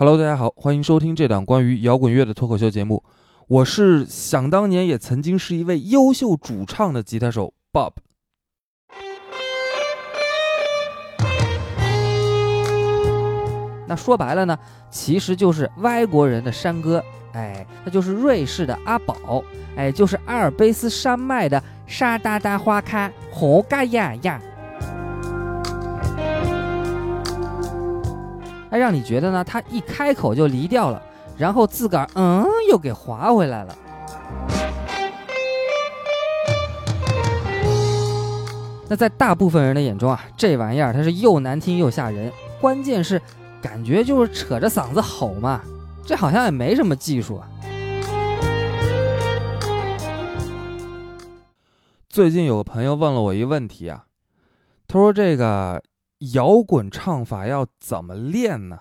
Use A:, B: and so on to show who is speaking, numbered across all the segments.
A: Hello，大家好，欢迎收听这档关于摇滚乐的脱口秀节目。我是想当年也曾经是一位优秀主唱的吉他手 Bob。
B: 那说白了呢，其实就是外国人的山歌，哎，那就是瑞士的阿宝，哎，就是阿尔卑斯山脉的沙哒哒花开红嘎呀呀。哎，让你觉得呢？他一开口就离掉了，然后自个儿嗯又给划回来了。那在大部分人的眼中啊，这玩意儿它是又难听又吓人，关键是感觉就是扯着嗓子吼嘛，这好像也没什么技术啊。
A: 最近有个朋友问了我一个问题啊，他说这个。摇滚唱法要怎么练呢？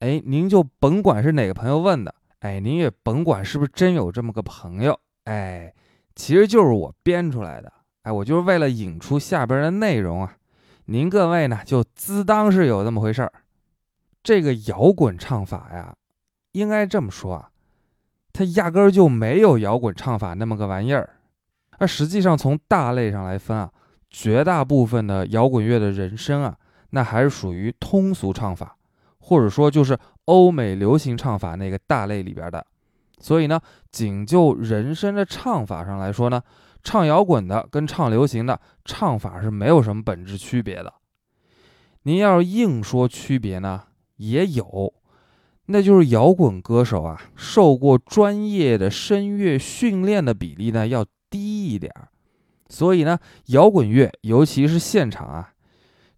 A: 哎，您就甭管是哪个朋友问的，哎，您也甭管是不是真有这么个朋友，哎，其实就是我编出来的，哎，我就是为了引出下边的内容啊。您各位呢，就自当是有这么回事儿。这个摇滚唱法呀，应该这么说啊，它压根儿就没有摇滚唱法那么个玩意儿。而实际上从大类上来分啊，绝大部分的摇滚乐的人声啊。那还是属于通俗唱法，或者说就是欧美流行唱法那个大类里边的。所以呢，仅就人声的唱法上来说呢，唱摇滚的跟唱流行的唱法是没有什么本质区别的。您要硬说区别呢，也有，那就是摇滚歌手啊，受过专业的声乐训练的比例呢要低一点儿。所以呢，摇滚乐尤其是现场啊。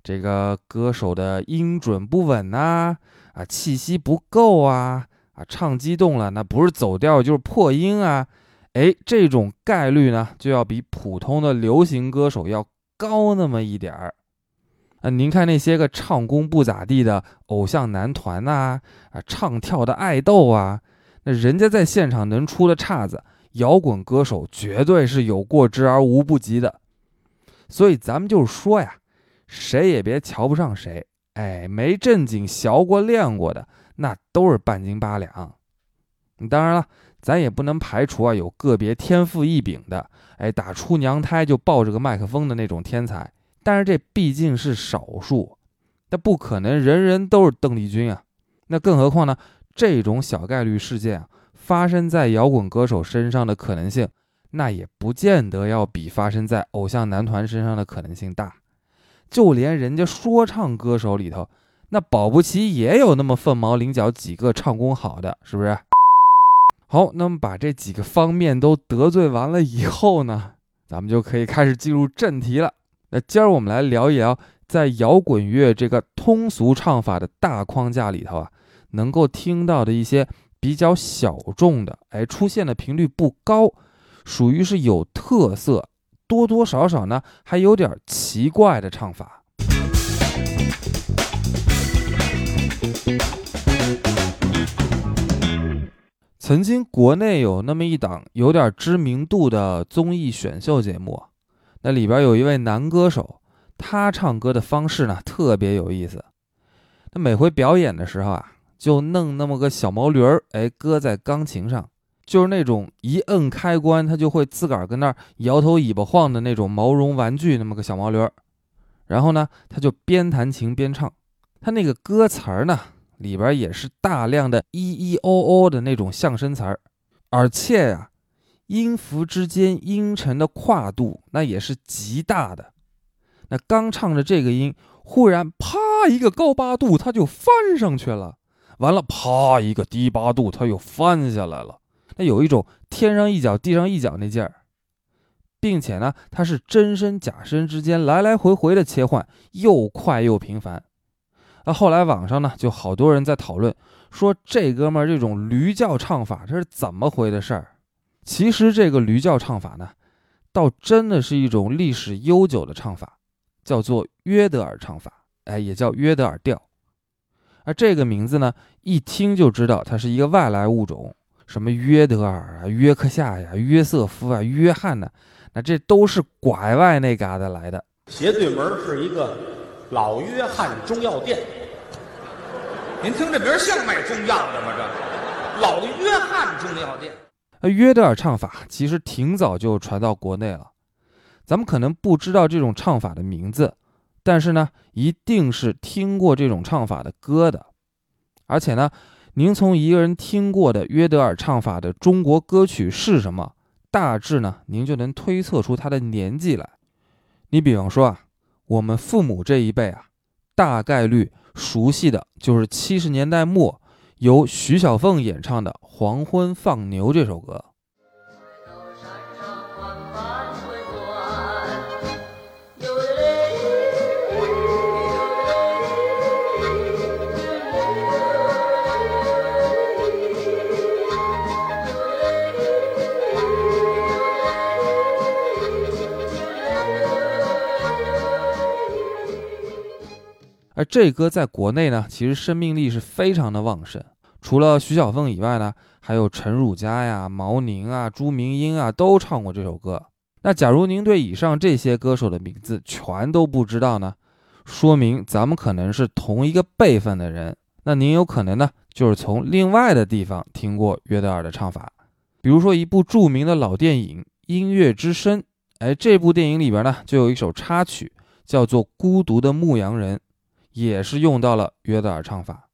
A: 这个歌手的音准不稳呐，啊，气息不够啊，啊，唱激动了，那不是走调就是破音啊，哎，这种概率呢就要比普通的流行歌手要高那么一点儿。啊，您看那些个唱功不咋地的偶像男团呐，啊，唱跳的爱豆啊，那人家在现场能出的岔子，摇滚歌手绝对是有过之而无不及的。所以咱们就是说呀。谁也别瞧不上谁，哎，没正经学过练过的，那都是半斤八两。当然了，咱也不能排除啊，有个别天赋异禀的，哎，打出娘胎就抱着个麦克风的那种天才。但是这毕竟是少数，那不可能人人都是邓丽君啊。那更何况呢，这种小概率事件啊，发生在摇滚歌手身上的可能性，那也不见得要比发生在偶像男团身上的可能性大。就连人家说唱歌手里头，那保不齐也有那么凤毛麟角几个唱功好的，是不是？好，那么把这几个方面都得罪完了以后呢，咱们就可以开始进入正题了。那今儿我们来聊一聊，在摇滚乐这个通俗唱法的大框架里头啊，能够听到的一些比较小众的，哎，出现的频率不高，属于是有特色。多多少少呢，还有点奇怪的唱法。曾经国内有那么一档有点知名度的综艺选秀节目，那里边有一位男歌手，他唱歌的方式呢特别有意思。他每回表演的时候啊，就弄那么个小毛驴儿，哎，搁在钢琴上。就是那种一摁开关，它就会自个儿跟那儿摇头尾巴晃的那种毛绒玩具，那么个小毛驴儿。然后呢，他就边弹琴边唱，他那个歌词儿呢，里边也是大量的咿咿哦哦的那种相声词儿，而且呀，音符之间音程的跨度那也是极大的。那刚唱着这个音，忽然啪一个高八度，它就翻上去了，完了啪一个低八度，它又翻下来了。那有一种天上一脚地上一脚那劲儿，并且呢，它是真声假声之间来来回回的切换，又快又频繁。那后来网上呢，就好多人在讨论，说这哥们儿这种驴叫唱法这是怎么回的事儿？其实这个驴叫唱法呢，倒真的是一种历史悠久的唱法，叫做约德尔唱法，哎，也叫约德尔调。而这个名字呢，一听就知道它是一个外来物种。什么约德尔啊、约克夏呀、约瑟夫啊、约翰呢？那这都是拐外那嘎达来的。
C: 斜对门是一个老约翰中药店，您听这名儿像卖中药的吗？这老约翰中药店。
A: 而约德尔唱法其实挺早就传到国内了，咱们可能不知道这种唱法的名字，但是呢，一定是听过这种唱法的歌的。而且呢，您从一个人听过的约德尔唱法的中国歌曲是什么，大致呢，您就能推测出他的年纪来。你比方说啊，我们父母这一辈啊，大概率熟悉的就是七十年代末。由徐小凤演唱的《黄昏放牛》这首歌。而这歌在国内呢，其实生命力是非常的旺盛。除了徐小凤以外呢，还有陈汝佳呀、毛宁啊、朱明英啊，都唱过这首歌。那假如您对以上这些歌手的名字全都不知道呢，说明咱们可能是同一个辈分的人。那您有可能呢，就是从另外的地方听过约德尔的唱法，比如说一部著名的老电影《音乐之声》。哎，这部电影里边呢，就有一首插曲，叫做《孤独的牧羊人》，也是用到了约德尔唱法。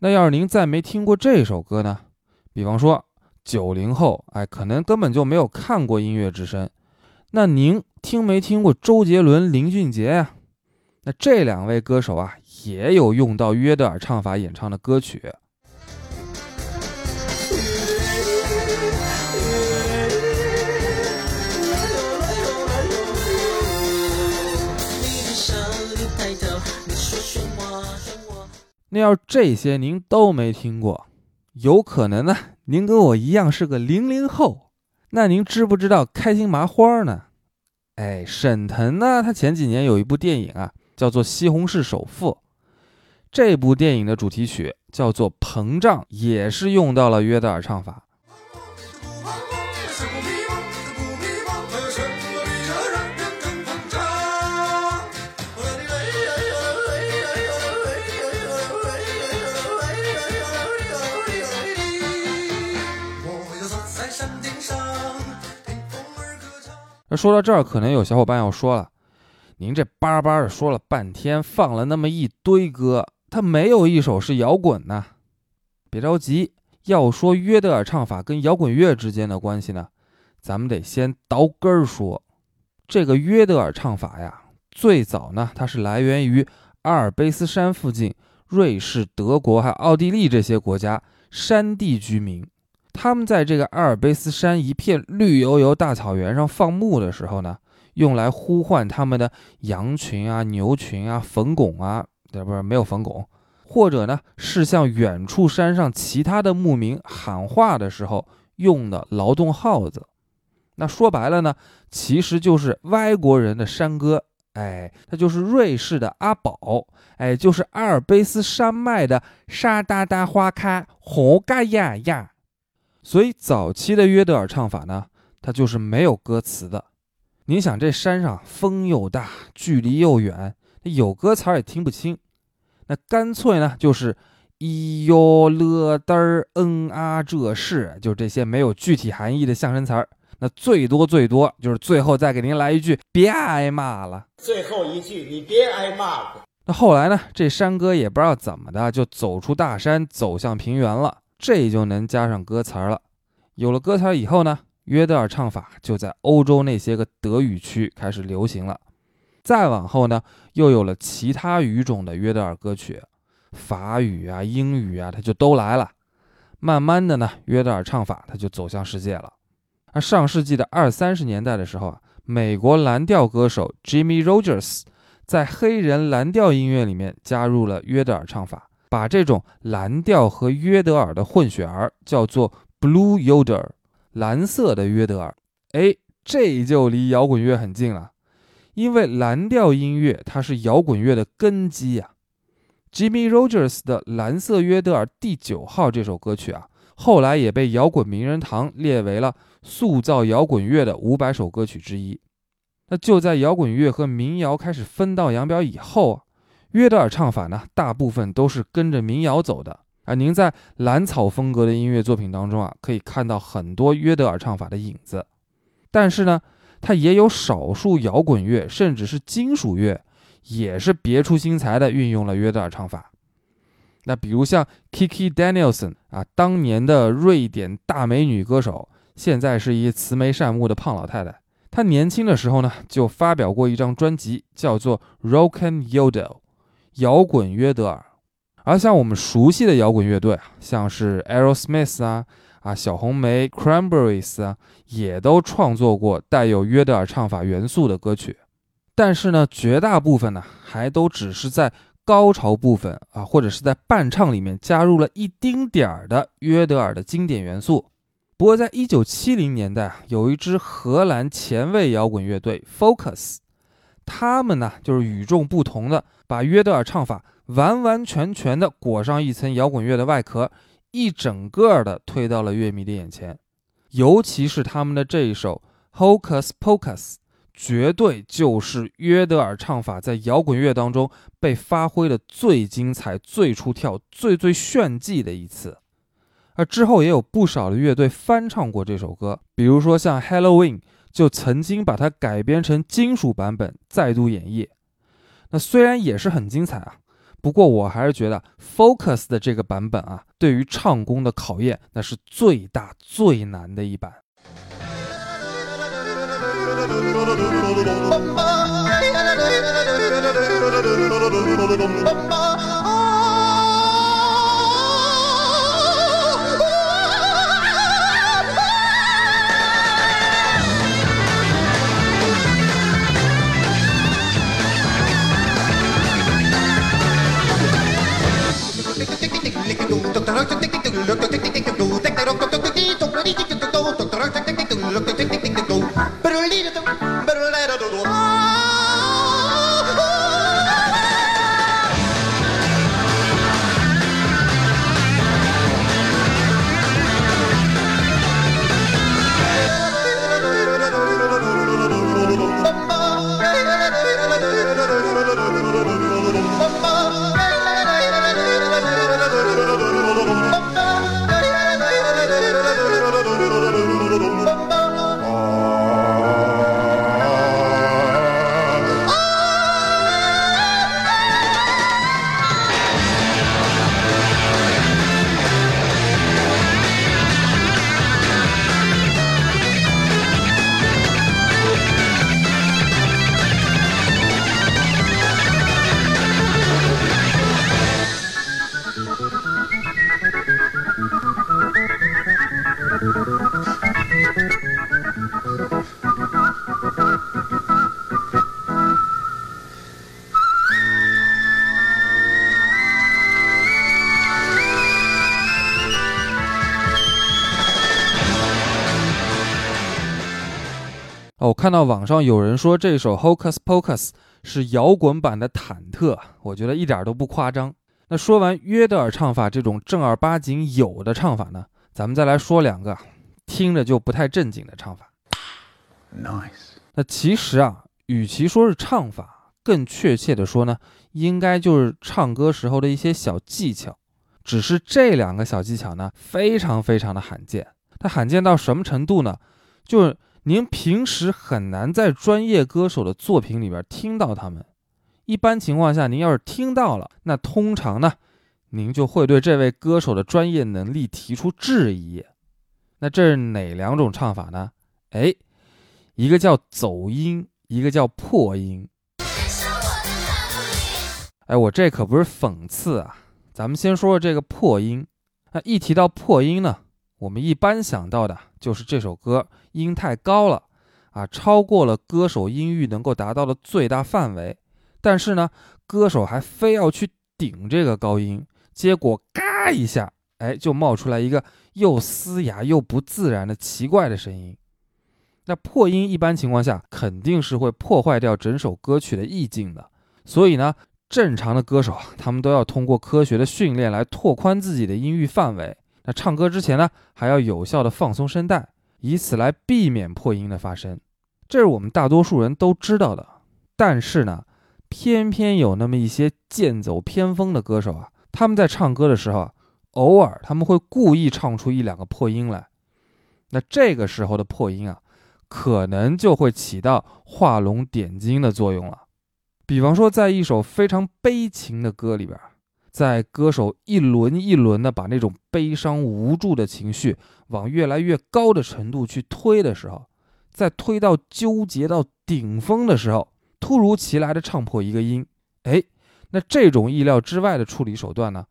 A: 那要是您再没听过这首歌呢？比方说九零后，哎，可能根本就没有看过《音乐之声》，那您听没听过周杰伦、林俊杰呀？那这两位歌手啊，也有用到约德尔唱法演唱的歌曲。那要这些您都没听过，有可能呢，您跟我一样是个零零后。那您知不知道开心麻花呢？哎，沈腾呢，他前几年有一部电影啊，叫做《西红柿首富》。这部电影的主题曲叫做《膨胀》，也是用到了约德尔唱法。说到这儿，可能有小伙伴要说了：“您这叭叭的说了半天，放了那么一堆歌，它没有一首是摇滚呢？”别着急，要说约德尔唱法跟摇滚乐之间的关系呢，咱们得先倒根儿说。这个约德尔唱法呀，最早呢，它是来源于阿尔卑斯山附近，瑞士、德国还有奥地利这些国家山地居民。他们在这个阿尔卑斯山一片绿油油大草原上放牧的时候呢，用来呼唤他们的羊群啊、牛群啊、冯巩啊，对，不是没有冯巩，或者呢是向远处山上其他的牧民喊话的时候用的劳动号子。那说白了呢，其实就是外国人的山歌，哎，它就是瑞士的阿宝，哎，就是阿尔卑斯山脉的沙哒哒花开，红嘎呀呀。所以早期的约德尔唱法呢，它就是没有歌词的。你想这山上风又大，距离又远，有歌词也听不清。那干脆呢，就是咿哟了嘚儿嗯啊，这是就这些没有具体含义的象声词儿。那最多最多就是最后再给您来一句，别挨骂了。
C: 最后一句，你别挨骂了。
A: 那后来呢，这山歌也不知道怎么的，就走出大山，走向平原了。这就能加上歌词了。有了歌词以后呢，约德尔唱法就在欧洲那些个德语区开始流行了。再往后呢，又有了其他语种的约德尔歌曲，法语啊、英语啊，它就都来了。慢慢的呢，约德尔唱法它就走向世界了。而上世纪的二三十年代的时候啊，美国蓝调歌手 Jimmy Rogers 在黑人蓝调音乐里面加入了约德尔唱法。把这种蓝调和约德尔的混血儿叫做 Blue Yoder，蓝色的约德尔。哎，这就离摇滚乐很近了，因为蓝调音乐它是摇滚乐的根基呀。Jimmy Rogers 的《蓝色约德尔》第九号这首歌曲啊，后来也被摇滚名人堂列为了塑造摇滚乐的五百首歌曲之一。那就在摇滚乐和民谣开始分道扬镳以后啊，约德尔唱法呢，大部分都是跟着民谣走的。啊，您在蓝草风格的音乐作品当中啊，可以看到很多约德尔唱法的影子。但是呢，它也有少数摇滚乐甚至是金属乐，也是别出心裁的运用了约德尔唱法。那比如像 Kiki Danielson 啊，当年的瑞典大美女歌手，现在是一慈眉善目的胖老太太。她年轻的时候呢，就发表过一张专辑，叫做 Rock and Yodel，摇滚约德尔。而像我们熟悉的摇滚乐队啊，像是 Aerosmith 啊、啊小红莓 Cranberries 啊，也都创作过带有约德尔唱法元素的歌曲。但是呢，绝大部分呢，还都只是在高潮部分啊，或者是在伴唱里面加入了一丁点儿的约德尔的经典元素。不过，在一九七零年代啊，有一支荷兰前卫摇滚乐队 Focus，他们呢就是与众不同的，把约德尔唱法。完完全全的裹上一层摇滚乐的外壳，一整个的推到了乐迷的眼前。尤其是他们的这一首《Hocus Pocus》，绝对就是约德尔唱法在摇滚乐当中被发挥的最精彩、最出跳、最最炫技的一次。而之后也有不少的乐队翻唱过这首歌，比如说像 Halloween 就曾经把它改编成金属版本再度演绎。那虽然也是很精彩啊。不过我还是觉得 Focus 的这个版本啊，对于唱功的考验，那是最大最难的一版。我看到网上有人说这首《Hocus Pocus》是摇滚版的忐忑，我觉得一点都不夸张。那说完约德尔唱法这种正儿八经有的唱法呢，咱们再来说两个听着就不太正经的唱法。
D: Nice。
A: 那其实啊，与其说是唱法，更确切的说呢，应该就是唱歌时候的一些小技巧。只是这两个小技巧呢，非常非常的罕见。它罕见到什么程度呢？就是。您平时很难在专业歌手的作品里边听到他们。一般情况下，您要是听到了，那通常呢，您就会对这位歌手的专业能力提出质疑。那这是哪两种唱法呢？哎，一个叫走音，一个叫破音。哎，我这可不是讽刺啊。咱们先说说这个破音。那一提到破音呢？我们一般想到的就是这首歌音太高了，啊，超过了歌手音域能够达到的最大范围。但是呢，歌手还非要去顶这个高音，结果嘎一下，哎，就冒出来一个又嘶哑又不自然的奇怪的声音。那破音一般情况下肯定是会破坏掉整首歌曲的意境的。所以呢，正常的歌手他们都要通过科学的训练来拓宽自己的音域范围。那唱歌之前呢，还要有效的放松声带，以此来避免破音的发生。这是我们大多数人都知道的。但是呢，偏偏有那么一些剑走偏锋的歌手啊，他们在唱歌的时候啊，偶尔他们会故意唱出一两个破音来。那这个时候的破音啊，可能就会起到画龙点睛的作用了。比方说，在一首非常悲情的歌里边。在歌手一轮一轮的把那种悲伤无助的情绪往越来越高的程度去推的时候，在推到纠结到顶峰的时候，突如其来的唱破一个音，哎，那这种意料之外的处理手段呢，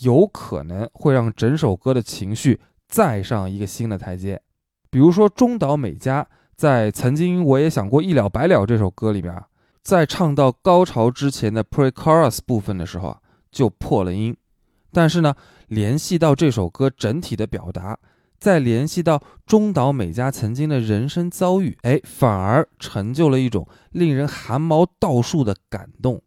A: 有可能会让整首歌的情绪再上一个新的台阶。比如说中岛美嘉在《曾经我也想过一了百了》这首歌里边，在唱到高潮之前的 pre-chorus 部分的时候啊。就破了音，但是呢，联系到这首歌整体的表达，再联系到中岛美嘉曾经的人生遭遇，哎，反而成就了一种令人汗毛倒竖的感动。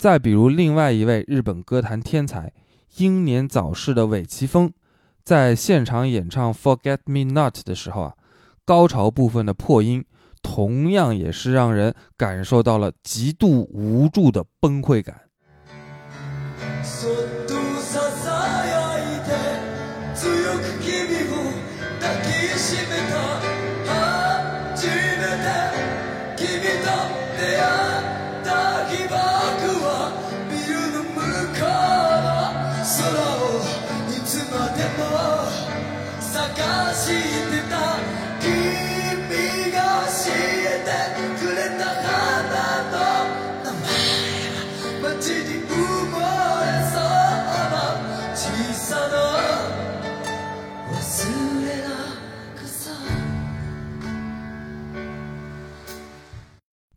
A: 再比如，另外一位日本歌坛天才、英年早逝的尾崎峰，在现场演唱《Forget Me Not》的时候啊，高潮部分的破音，同样也是让人感受到了极度无助的崩溃感。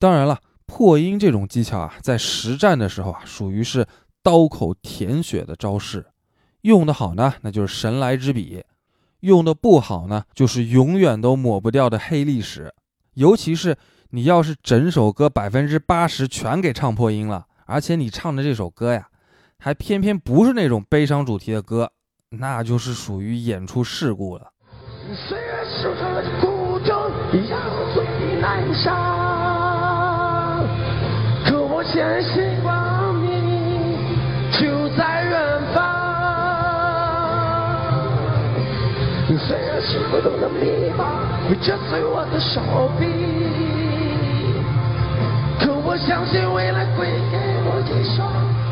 A: 当然了，破音这种技巧啊，在实战的时候啊，属于是刀口舔血的招式。用的好呢，那就是神来之笔；用的不好呢，就是永远都抹不掉的黑历史。尤其是你要是整首歌百分之八十全给唱破音了，而且你唱的这首歌呀，还偏偏不是那种悲伤主题的歌，那就是属于演出事故了。岁月是苦衷，让最难伤。坚信光明就在远方。虽然心中的迷茫会折碎我的手臂，可我相信未来会给我一双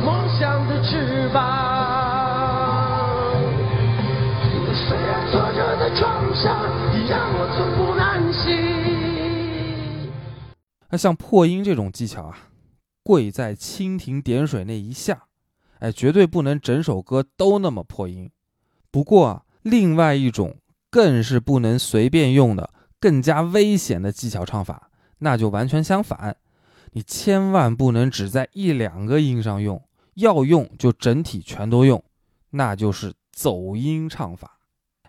A: 梦想的翅膀。虽然挫折的创伤让我寸步难行。那像破音这种技巧啊。跪在蜻蜓点水那一下，哎，绝对不能整首歌都那么破音。不过啊，另外一种更是不能随便用的、更加危险的技巧唱法，那就完全相反。你千万不能只在一两个音上用，要用就整体全都用，那就是走音唱法。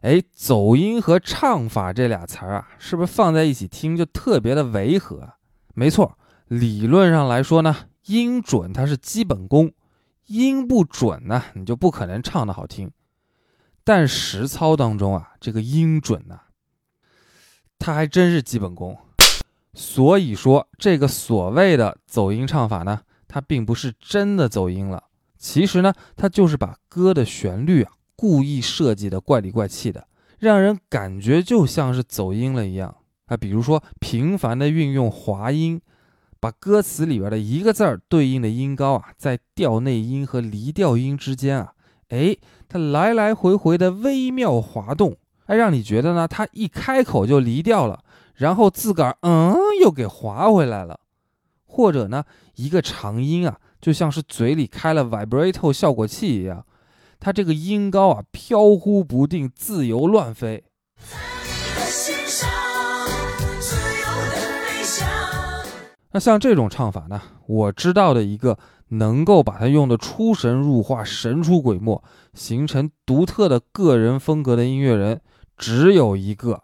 A: 哎，走音和唱法这俩词儿啊，是不是放在一起听就特别的违和？没错。理论上来说呢，音准它是基本功，音不准呢，你就不可能唱得好听。但实操当中啊，这个音准呢，它还真是基本功。所以说，这个所谓的走音唱法呢，它并不是真的走音了。其实呢，它就是把歌的旋律啊，故意设计的怪里怪气的，让人感觉就像是走音了一样啊。比如说，频繁的运用滑音。把歌词里边的一个字儿对应的音高啊，在调内音和离调音之间啊，哎，它来来回回的微妙滑动，哎，让你觉得呢，它一开口就离调了，然后自个儿嗯又给滑回来了，或者呢，一个长音啊，就像是嘴里开了 vibrato 效果器一样，它这个音高啊飘忽不定，自由乱飞。那像这种唱法呢，我知道的一个能够把它用的出神入化、神出鬼没，形成独特的个人风格的音乐人，只有一个。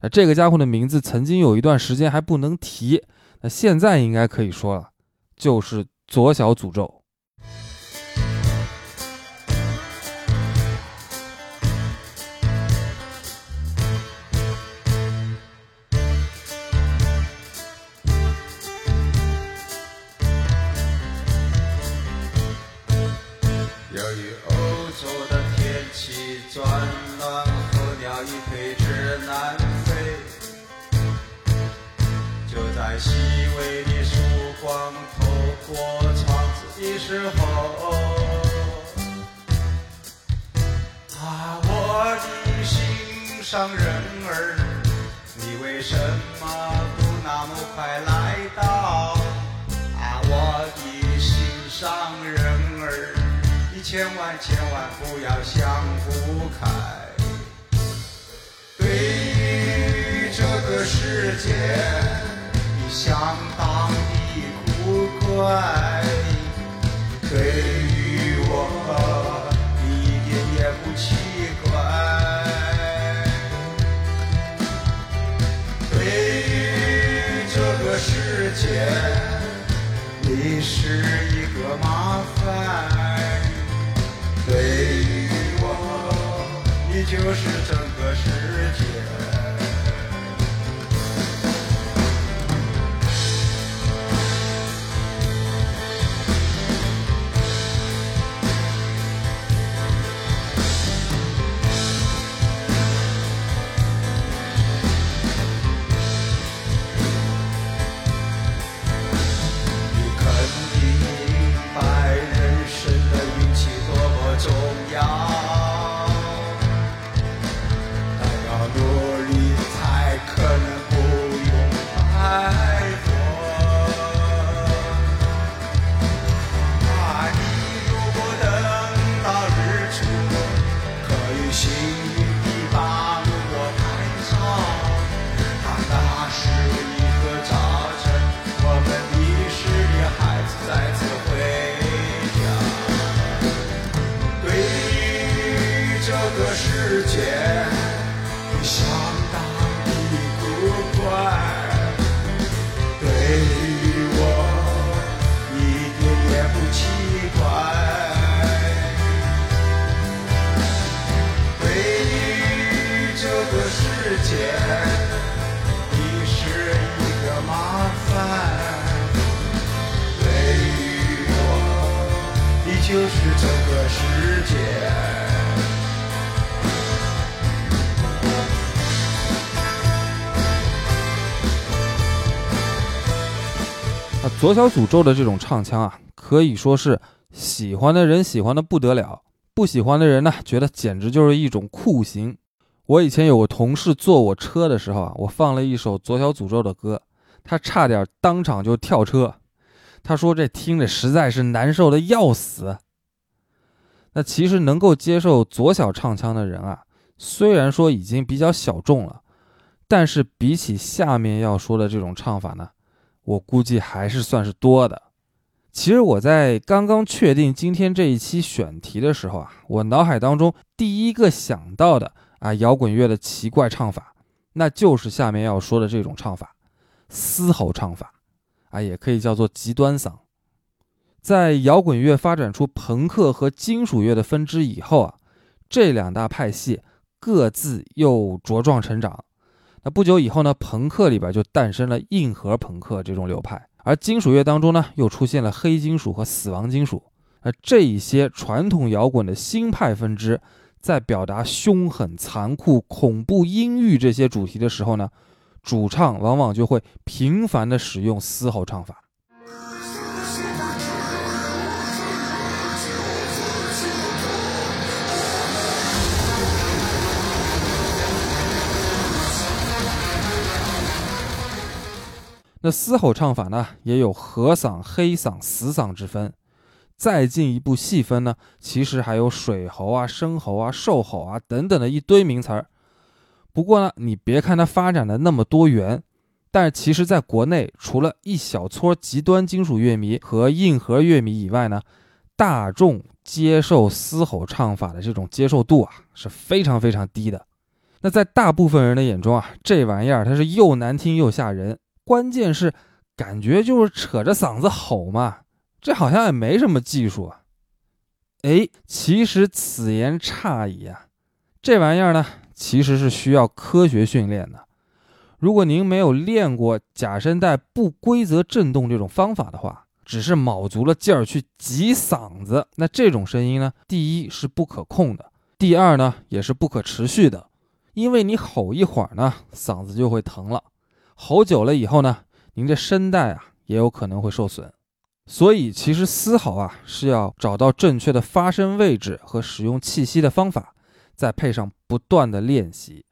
A: 那这个家伙的名字曾经有一段时间还不能提，那现在应该可以说了，就是左小诅咒。
E: 时候，啊，我的心上人儿，你为什么不那么快来到？啊，我的心上人儿。你千万千万不要想不开。对于这个世界，你相当的古怪；对于我，你一点也不奇怪。对于这个世界，你是一个麻烦。对于我，你就是整个世界。
A: 左小诅咒的这种唱腔啊，可以说是喜欢的人喜欢的不得了，不喜欢的人呢，觉得简直就是一种酷刑。我以前有个同事坐我车的时候啊，我放了一首左小诅咒的歌，他差点当场就跳车。他说这听着实在是难受的要死。那其实能够接受左小唱腔的人啊，虽然说已经比较小众了，但是比起下面要说的这种唱法呢，我估计还是算是多的。其实我在刚刚确定今天这一期选题的时候啊，我脑海当中第一个想到的啊摇滚乐的奇怪唱法，那就是下面要说的这种唱法——嘶吼唱法，啊，也可以叫做极端嗓。在摇滚乐发展出朋克和金属乐的分支以后啊，这两大派系各自又茁壮成长。那不久以后呢，朋克里边就诞生了硬核朋克这种流派，而金属乐当中呢，又出现了黑金属和死亡金属。那这一些传统摇滚的新派分支，在表达凶狠、残酷、恐怖、阴郁这些主题的时候呢，主唱往往就会频繁的使用嘶吼唱法。那嘶吼唱法呢，也有和嗓、黑嗓、死嗓之分。再进一步细分呢，其实还有水喉啊、声喉啊、兽吼啊等等的一堆名词儿。不过呢，你别看它发展的那么多元，但是其实，在国内，除了一小撮极端金属乐迷和硬核乐迷以外呢，大众接受嘶吼唱法的这种接受度啊是非常非常低的。那在大部分人的眼中啊，这玩意儿它是又难听又吓人，关键是感觉就是扯着嗓子吼嘛，这好像也没什么技术啊。哎，其实此言差矣啊，这玩意儿呢，其实是需要科学训练的。如果您没有练过假声带不规则振动这种方法的话，只是卯足了劲儿去挤嗓子，那这种声音呢，第一是不可控的，第二呢也是不可持续的，因为你吼一会儿呢，嗓子就会疼了，吼久了以后呢，您这声带啊也有可能会受损。所以其实嘶吼啊是要找到正确的发声位置和使用气息的方法，再配上不断的练习。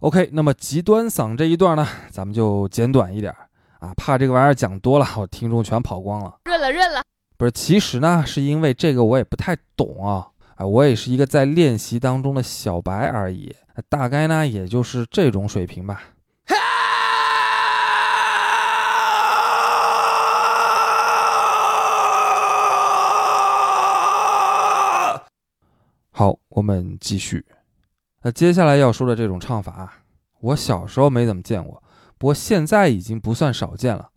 A: OK，那么极端嗓这一段呢，咱们就简短一点啊，怕这个玩意儿讲多了，我听众全跑光了。
F: 认了认了，
A: 不是，其实呢，是因为这个我也不太懂啊，啊，我也是一个在练习当中的小白而已，大概呢也就是这种水平吧。我们继续。那接下来要说的这种唱法啊，我小时候没怎么见过，不过现在已经不算少见了，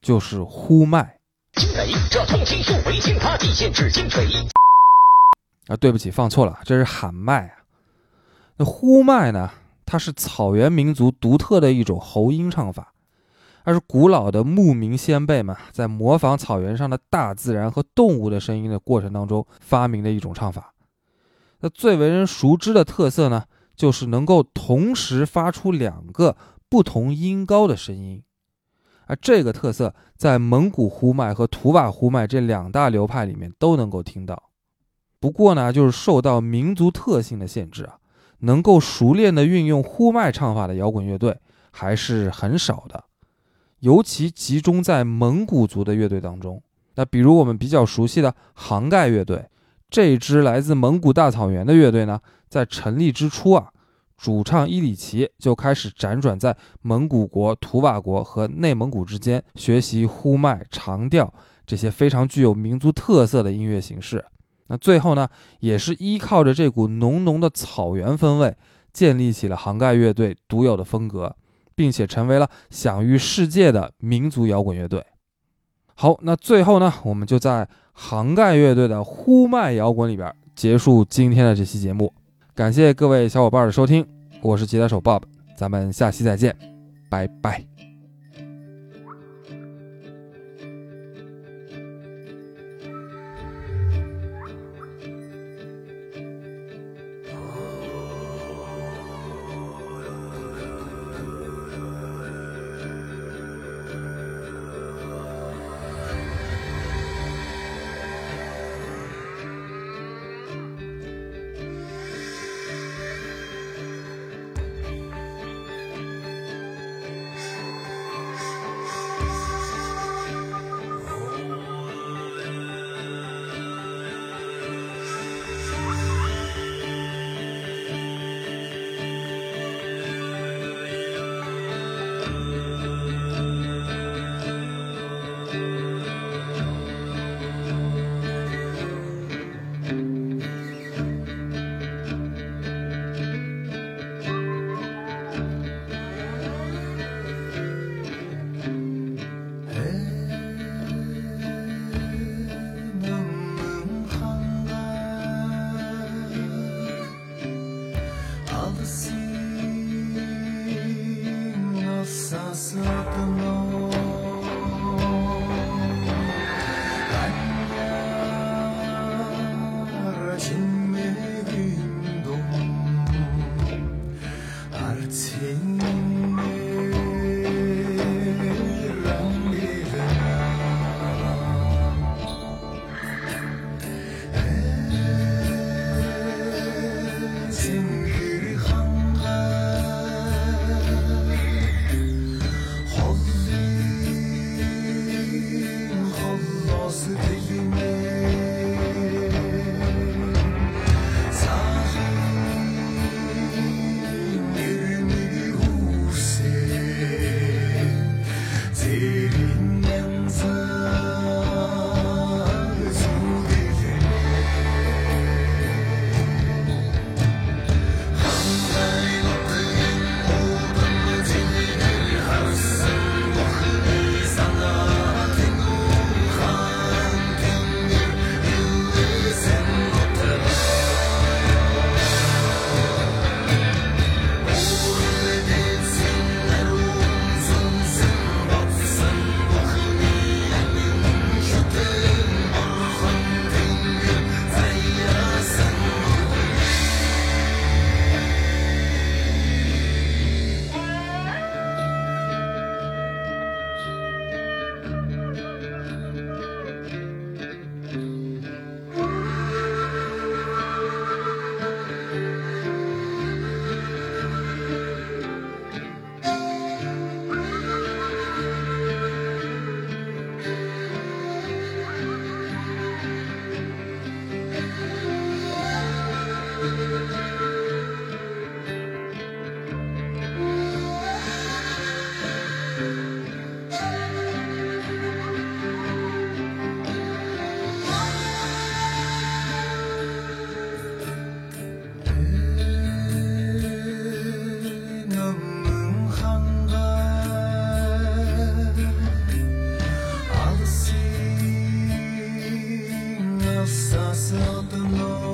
A: 就是呼麦。
G: 惊雷，这通情术为清他地限制金锤。
A: 啊，对不起，放错了，这是喊麦啊。那呼麦呢，它是草原民族独特的一种喉音唱法，它是古老的牧民先辈们在模仿草原上的大自然和动物的声音的过程当中发明的一种唱法。那最为人熟知的特色呢，就是能够同时发出两个不同音高的声音，而这个特色在蒙古呼麦和图瓦呼麦这两大流派里面都能够听到。不过呢，就是受到民族特性的限制啊，能够熟练的运用呼麦唱法的摇滚乐队还是很少的，尤其集中在蒙古族的乐队当中。那比如我们比较熟悉的杭盖乐队。这支来自蒙古大草原的乐队呢，在成立之初啊，主唱伊里奇就开始辗转在蒙古国、图瓦国和内蒙古之间，学习呼麦、长调这些非常具有民族特色的音乐形式。那最后呢，也是依靠着这股浓浓的草原风味，建立起了杭盖乐队独有的风格，并且成为了享誉世界的民族摇滚乐队。好，那最后呢，我们就在。杭盖乐队的呼麦摇滚里边结束今天的这期节目，感谢各位小伙伴的收听，我是吉他手 Bob，咱们下期再见，拜拜。
F: I saw sacerdote mort.